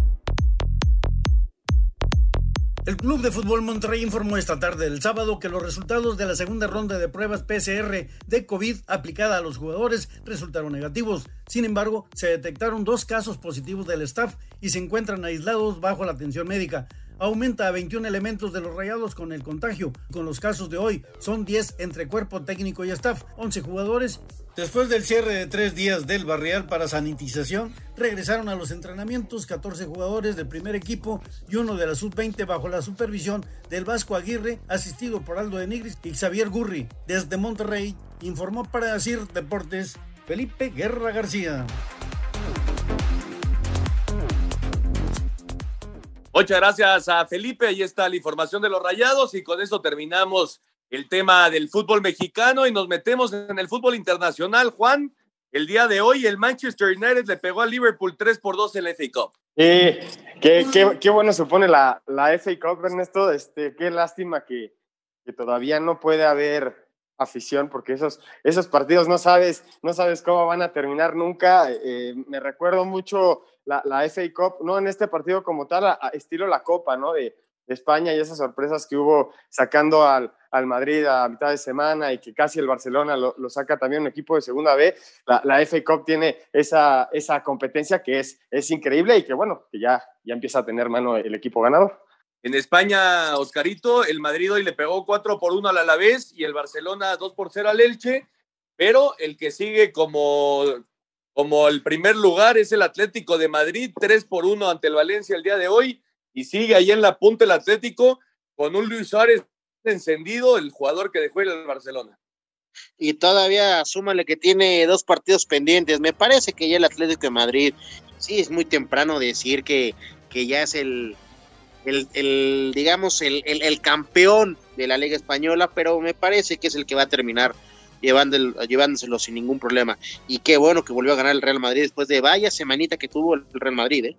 El Club de Fútbol Monterrey informó esta tarde del sábado que los resultados de la segunda ronda de pruebas PCR de COVID aplicada a los jugadores resultaron negativos. Sin embargo, se detectaron dos casos positivos del staff y se encuentran aislados bajo la atención médica aumenta a 21 elementos de los rayados con el contagio. Con los casos de hoy son 10 entre cuerpo técnico y staff, 11 jugadores. Después del cierre de tres días del barrial para sanitización, regresaron a los entrenamientos 14 jugadores del primer equipo y uno de la sub-20 bajo la supervisión del Vasco Aguirre, asistido por Aldo de Nigris y Xavier Gurri. Desde Monterrey, informó para decir Deportes Felipe Guerra García. Muchas gracias a Felipe. Ahí está la información de los rayados y con eso terminamos el tema del fútbol mexicano y nos metemos en el fútbol internacional. Juan, el día de hoy el Manchester United le pegó al Liverpool 3 por 2 en la FA Cup. Sí, qué, bueno supone la, la FA Cup, Ernesto. Este, qué lástima que, que todavía no puede haber afición porque esos, esos partidos no sabes, no sabes cómo van a terminar nunca. Eh, me recuerdo mucho la, la, FA Cup, no en este partido como tal, estilo la Copa, ¿no? España y esas sorpresas que hubo sacando al, al, Madrid a mitad de semana y que casi el Barcelona lo, saca también un equipo de segunda B. La, la, FA tiene esa, esa competencia que es, es increíble y que bueno, que ya, ya empieza a tener mano el equipo ganador. En España, Oscarito, el Madrid hoy le pegó 4 por 1 al Alavés y el Barcelona 2 por 0 al Elche, pero el que sigue como, como el primer lugar es el Atlético de Madrid, 3 por 1 ante el Valencia el día de hoy, y sigue ahí en la punta el Atlético con un Luis Suárez encendido, el jugador que dejó el Barcelona. Y todavía súmale que tiene dos partidos pendientes. Me parece que ya el Atlético de Madrid, sí, es muy temprano decir que, que ya es el, el, el digamos, el, el, campeón de la Liga Española, pero me parece que es el que va a terminar llevándoselo sin ningún problema. Y qué bueno que volvió a ganar el Real Madrid después de vaya semanita que tuvo el Real Madrid, ¿eh?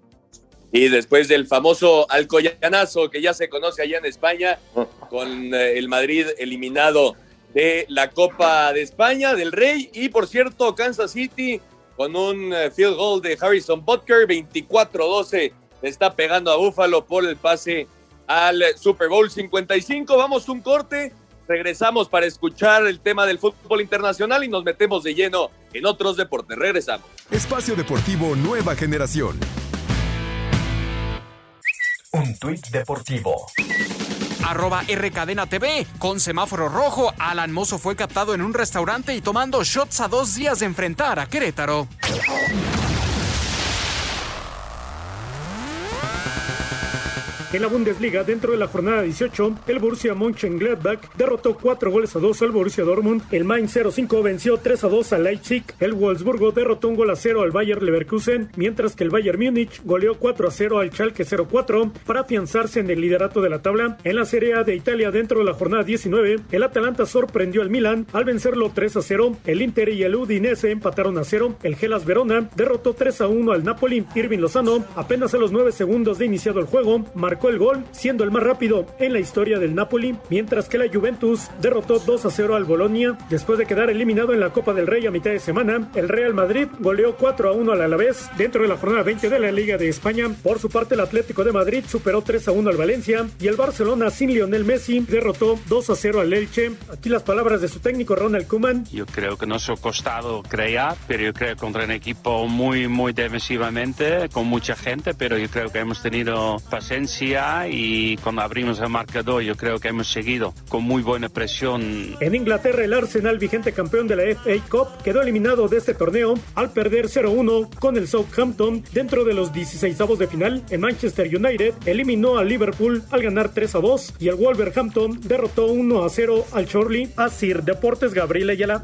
Y después del famoso Alcoyanazo que ya se conoce allá en España, con eh, el Madrid eliminado de la Copa de España, del Rey, y por cierto, Kansas City con un eh, field goal de Harrison Butker, 24-12 está pegando a Búfalo por el pase al Super Bowl 55. Vamos un corte, regresamos para escuchar el tema del fútbol internacional y nos metemos de lleno en otros deportes. Regresamos. Espacio Deportivo Nueva Generación. Un tuit deportivo. Arroba R Cadena TV. Con semáforo rojo, Alan Mozo fue captado en un restaurante y tomando shots a dos días de enfrentar a Querétaro. En la Bundesliga, dentro de la jornada 18, el Borussia Mönchengladbach derrotó 4 goles a 2 al Borussia Dortmund, el Mainz 05 venció 3 a 2 al Leipzig, el Wolfsburgo derrotó un gol a 0 al Bayer Leverkusen, mientras que el Bayern Múnich goleó 4 a 0 al Schalke 04 para afianzarse en el liderato de la tabla. En la Serie A de Italia, dentro de la jornada 19, el Atalanta sorprendió al Milan al vencerlo 3 a 0, el Inter y el Udinese empataron a 0, el Gelas Verona derrotó 3 a 1 al Napoli, Irving Lozano apenas a los 9 segundos de iniciado el juego marcó el gol, siendo el más rápido en la historia del Napoli, mientras que la Juventus derrotó 2 a 0 al Bolonia. Después de quedar eliminado en la Copa del Rey a mitad de semana, el Real Madrid goleó 4 a 1 al Alavés dentro de la jornada 20 de la Liga de España. Por su parte, el Atlético de Madrid superó 3 a 1 al Valencia y el Barcelona sin Lionel Messi derrotó 2 a 0 al Elche. Aquí las palabras de su técnico Ronald Koeman. Yo creo que nos ha costado crear, pero yo creo contra un equipo muy, muy defensivamente, con mucha gente, pero yo creo que hemos tenido paciencia y cuando abrimos el marcador yo creo que hemos seguido con muy buena presión. En Inglaterra el Arsenal, vigente campeón de la FA Cup, quedó eliminado de este torneo al perder 0-1 con el Southampton dentro de los 16 avos de final. En Manchester United eliminó al Liverpool al ganar 3-2 y el Wolverhampton derrotó 1-0 al Chorley. Asir Deportes Gabriel Ayala.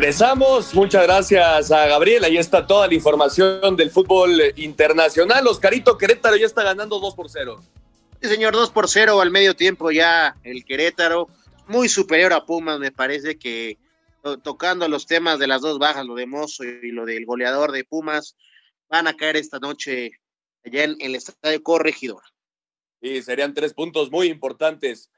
Regresamos, muchas gracias a Gabriel. Ahí está toda la información del fútbol internacional. Oscarito Querétaro ya está ganando 2 por 0. Sí, señor, 2 por 0 al medio tiempo ya el Querétaro. Muy superior a Pumas, me parece que tocando los temas de las dos bajas, lo de Mozo y lo del goleador de Pumas, van a caer esta noche allá en el estadio Corregidor. Sí, serían tres puntos muy importantes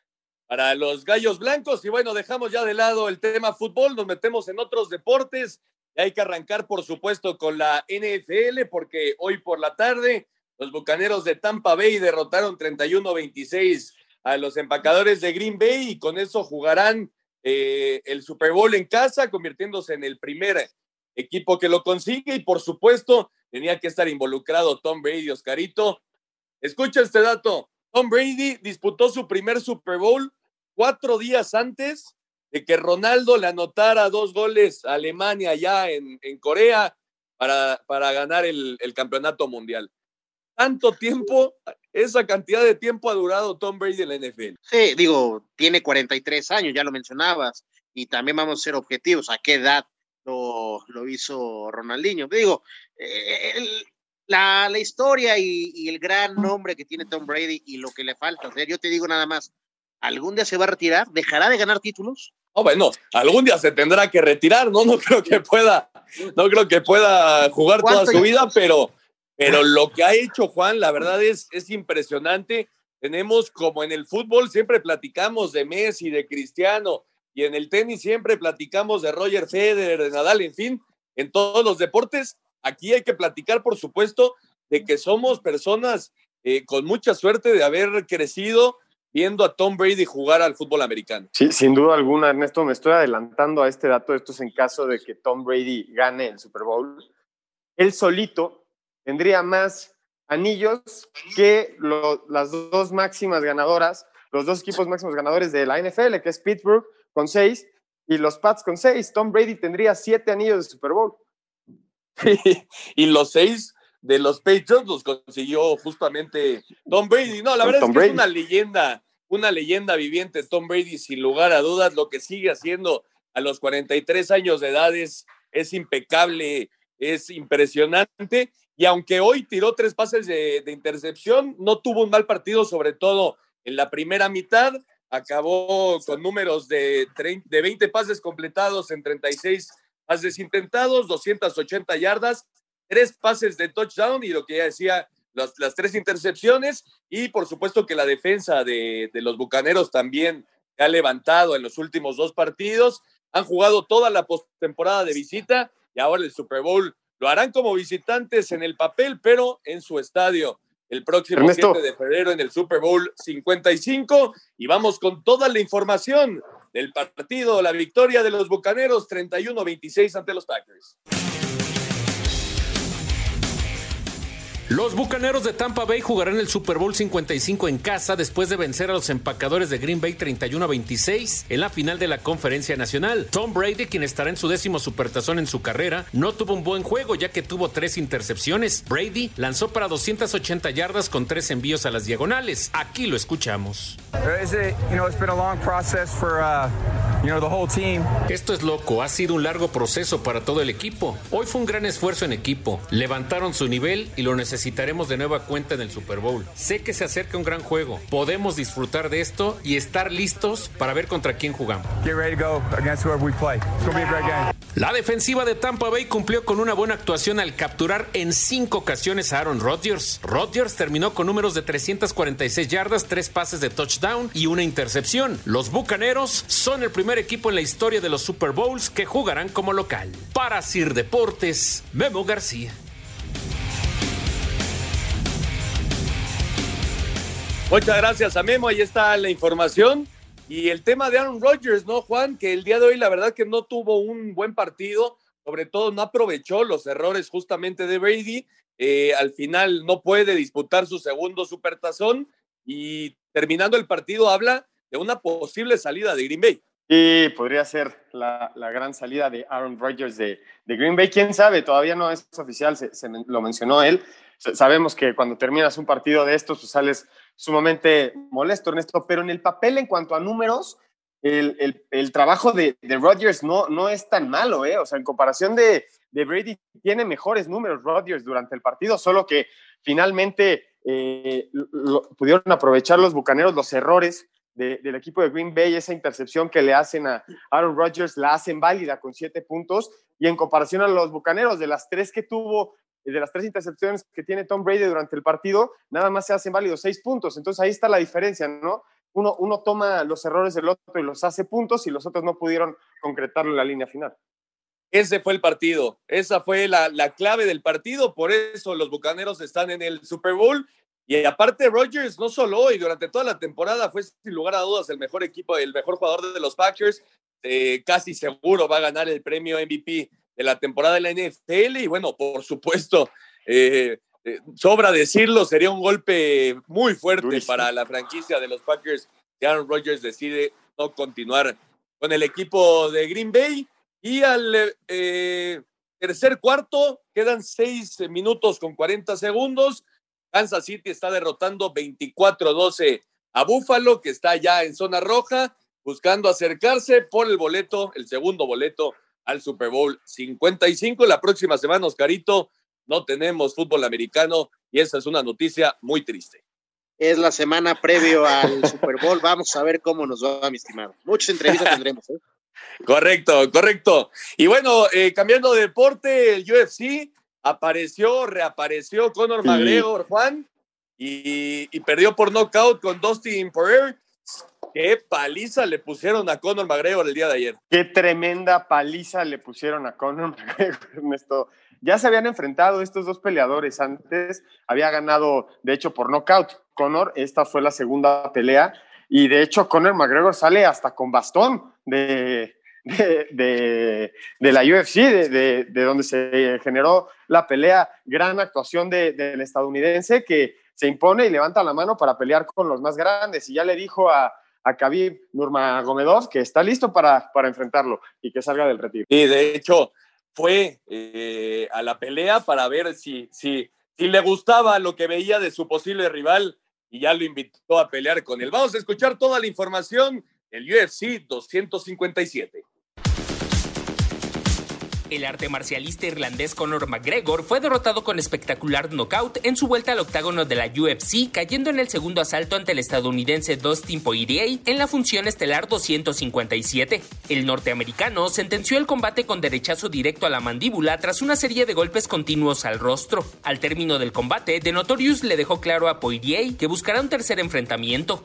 para los Gallos Blancos. Y bueno, dejamos ya de lado el tema fútbol, nos metemos en otros deportes. Hay que arrancar, por supuesto, con la NFL, porque hoy por la tarde Los Bucaneros de Tampa Bay derrotaron 31-26 a los empacadores de Green Bay y con eso jugarán eh, el Super Bowl en casa, convirtiéndose en el primer equipo que lo consigue y por supuesto tenía que estar involucrado Tom Brady, Oscarito. Escucha este dato, Tom Brady disputó su primer Super Bowl cuatro días antes de que Ronaldo le anotara dos goles a Alemania allá en, Corea para, para ganar el, campeonato mundial. Tanto tiempo esa cantidad de tiempo ha durado Tom Brady en la NFL. Sí, digo, tiene 43 años, ya lo mencionabas, y también vamos a ser objetivos, ¿a qué edad lo, lo hizo Ronaldinho? Digo, eh, la, la, historia y, y, el gran nombre que tiene Tom Brady y lo que le falta hacer, yo te digo nada más, ¿algún día se va a retirar? ¿Dejará de ganar títulos? Oh, bueno, algún día se tendrá que retirar, ¿no? No creo que pueda, no creo que pueda jugar toda su vida, pero pero lo que ha hecho Juan, la verdad es, es impresionante. Tenemos como en el fútbol siempre platicamos de Messi, de Cristiano, y en el tenis siempre platicamos de Roger Federer, de Nadal, en fin, en todos los deportes. Aquí hay que platicar, por supuesto, de que somos personas eh, con mucha suerte de haber crecido viendo a Tom Brady jugar al fútbol americano. Sí, sin duda alguna, Ernesto, me estoy adelantando a este dato. Esto es en caso de que Tom Brady gane el Super Bowl. Él solito tendría más anillos que lo, las dos máximas ganadoras, los dos equipos máximos ganadores de la NFL, que es Pittsburgh con seis y los Pats con seis. Tom Brady tendría siete anillos de Super Bowl. y los seis de los Patriots los consiguió justamente Tom Brady. No, la verdad Tom es que Brady. es una leyenda, una leyenda viviente Tom Brady, sin lugar a dudas. Lo que sigue haciendo a los 43 años de edad es, es impecable, es impresionante. Y aunque hoy tiró tres pases de, de, intercepción, no tuvo un mal partido, sobre todo en la primera mitad. Acabó con números de, 30, de 20 pases completados en 36 pases intentados, 280 yardas, tres pases de touchdown y lo que ya decía, las, las tres intercepciones. Y por supuesto que la defensa de, de los Bucaneros también se ha levantado en los últimos dos partidos. Han jugado toda la postemporada de visita y ahora el Super Bowl lo harán como visitantes en el papel, pero en su estadio el próximo Ernesto. 7 de febrero en el Super Bowl 55. Y vamos con toda la información del partido, la victoria de los Bucaneros 31-26 ante los Packers. Los Bucaneros de Tampa Bay jugarán el Super Bowl 55 en casa después de vencer a los empacadores de Green Bay 31 a 26 en la final de la Conferencia Nacional. Tom Brady, quien estará en su décimo supertazón en su carrera, no tuvo un buen juego ya que tuvo tres intercepciones. Brady lanzó para 280 yardas con tres envíos a las diagonales. Aquí lo escuchamos. Esto es loco, ha sido un largo proceso para todo el equipo. Hoy fue un gran esfuerzo en equipo. Levantaron su nivel y lo necesitaremos de nueva cuenta en el Super Bowl. Sé que se acerca un gran juego. Podemos disfrutar de esto y estar listos para ver contra quién jugamos. La defensiva de Tampa Bay cumplió con una buena actuación al capturar en cinco ocasiones a Aaron Rodgers. Rodgers terminó con números de 346 yardas, tres pases de touchdown y una intercepción. Los Bucaneros son el primer equipo en la historia de los Super Bowls que jugarán como local. Para Sir Deportes, Memo García. Muchas gracias a Memo, ahí está la información. Y el tema de Aaron Rodgers, ¿no, Juan? Que el día de hoy la verdad que no tuvo un buen partido, sobre todo no aprovechó los errores justamente de Brady. Eh, al final no puede disputar su segundo supertazón y terminando el partido habla de una posible salida de Green Bay. Y podría ser la, la gran salida de Aaron Rodgers de, de, Green Bay. ¿Quién sabe? Todavía no es oficial, se, lo mencionó él. Sabemos que cuando terminas un partido de estos, pues sales sumamente molesto, Ernesto, pero en el papel, en cuanto a números, el, el, el trabajo de, de, Rodgers no, no es tan malo, ¿eh? O sea, en comparación de, de Brady, tiene mejores números Rodgers durante el partido, solo que finalmente eh, pudieron aprovechar los bucaneros los errores de, del equipo de Green Bay, esa intercepción que le hacen a Aaron Rodgers la hacen válida con siete puntos, y en comparación a los bucaneros, de las tres que tuvo de las tres intercepciones que tiene Tom Brady durante el partido, nada más se hacen válidos seis puntos. Entonces ahí está la diferencia, ¿no? Uno, uno toma los errores del otro y los hace puntos y los otros no pudieron concretarlo en la línea final. Ese fue el partido, esa fue la, la clave del partido, por eso los Bucaneros están en el Super Bowl. Y aparte, Rodgers no solo hoy, durante toda la temporada fue sin lugar a dudas el mejor equipo, el mejor jugador de los Packers. Eh, casi seguro va a ganar el premio MVP de la temporada de la NFL. Y bueno, por supuesto, eh, eh, sobra decirlo, sería un golpe muy fuerte para la franquicia de los Packers si Aaron Rodgers decide no continuar con el equipo de Green Bay. Y al eh, tercer cuarto quedan seis minutos con 40 segundos. Kansas City está derrotando 24-12 a Buffalo, que está ya en zona roja, buscando acercarse por el boleto, el segundo boleto al Super Bowl 55. La próxima semana, Oscarito, no tenemos fútbol americano y esa es una noticia muy triste. Es la semana previo al Super Bowl. Vamos a ver cómo nos va, mi estimado. Muchas entrevistas tendremos. ¿eh? Correcto, correcto. Y bueno, eh, cambiando de deporte, el UFC apareció, reapareció Conor McGregor, Juan, y, y, perdió por knockout con Dustin Poirier. Qué paliza le pusieron a Conor McGregor el día de ayer. Qué tremenda paliza le pusieron a Conor McGregor, Ernesto. Ya se habían enfrentado estos dos peleadores antes, había ganado, de hecho, por knockout. Conor, esta fue la segunda pelea, y de hecho, Conor McGregor sale hasta con bastón de, de, de, la UFC, de, de, donde se generó la pelea, gran actuación del estadounidense que se impone y levanta la mano para pelear con los más grandes. Y ya le dijo a, a Khabib Nurmagomedov que está listo para, para enfrentarlo y que salga del retiro. Y de hecho, fue eh, a la pelea para ver si, si, si le gustaba lo que veía de su posible rival y ya lo invitó a pelear con él. Vamos a escuchar toda la información del UFC 257. El arte marcialista irlandés Conor McGregor fue derrotado con espectacular knockout en su vuelta al octágono de la UFC, cayendo en el segundo asalto ante el estadounidense Dustin Poirier en la función estelar 257. El norteamericano sentenció el combate con derechazo directo a la mandíbula tras una serie de golpes continuos al rostro. Al término del combate, The Notorious le dejó claro a Poirier que buscará un tercer enfrentamiento.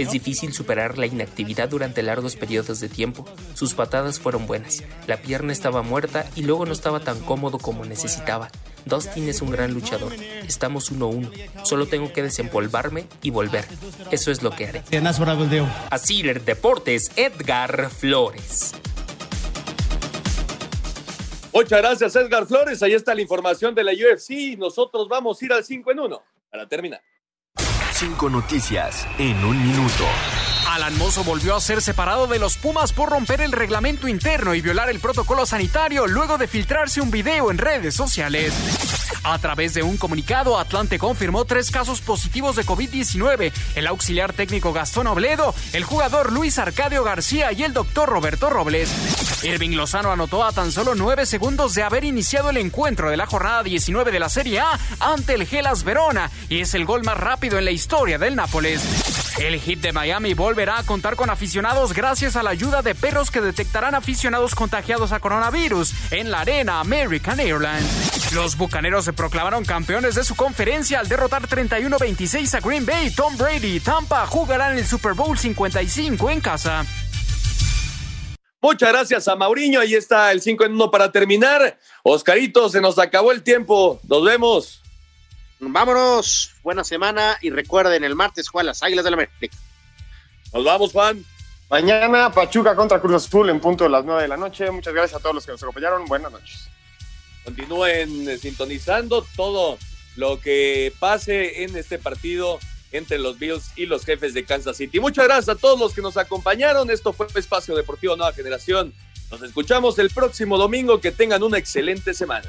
Es difícil superar la inactividad durante largos periodos de tiempo. Sus patadas fueron buenas. La pierna estaba muerta y luego no estaba tan cómodo como necesitaba. Dustin es un gran luchador. Estamos uno a uno. Solo tengo que desempolvarme y volver. Eso es lo que haré. Así Deportes, Edgar Flores. Muchas gracias, Edgar Flores. Ahí está la información de la UFC. Nosotros vamos a ir al 5 en 1 para terminar. Cinco noticias en un minuto. Alan Mozo volvió a ser separado de los Pumas por romper el reglamento interno y violar el protocolo sanitario luego de filtrarse un video en redes sociales. A través de un comunicado, Atlante confirmó tres casos positivos de COVID-19, el auxiliar técnico Gastón Obledo, el jugador Luis Arcadio García y el doctor Roberto Robles. Irving Lozano anotó a tan solo nueve segundos de haber iniciado el encuentro de la jornada 19 de la Serie A ante el Gelas Verona y es el gol más rápido en la historia del Nápoles. El hit de Miami volverá a contar con aficionados gracias a la ayuda de perros que detectarán aficionados contagiados a coronavirus en la arena American Airlines. Los bucaneros se proclamaron campeones de su conferencia al derrotar 31-26 a Green Bay. Tom Brady y Tampa jugarán el Super Bowl 55 en casa. Muchas gracias a Mauriño. Ahí está el 5 en 1 para terminar. Oscarito, se nos acabó el tiempo. Nos vemos. Vámonos. Buena semana y recuerden, el martes juegan las Águilas del la América. Nos vamos, Juan. Mañana Pachuca contra Cruz Azul en punto de las 9 de la noche. Muchas gracias a todos los que nos acompañaron. Buenas noches. Continúen eh, sintonizando todo lo que pase en este partido entre los Bills y los jefes de Kansas City. Muchas gracias a todos los que nos acompañaron. Esto fue Espacio Deportivo Nueva Generación. Nos escuchamos el próximo domingo. Que tengan una excelente semana.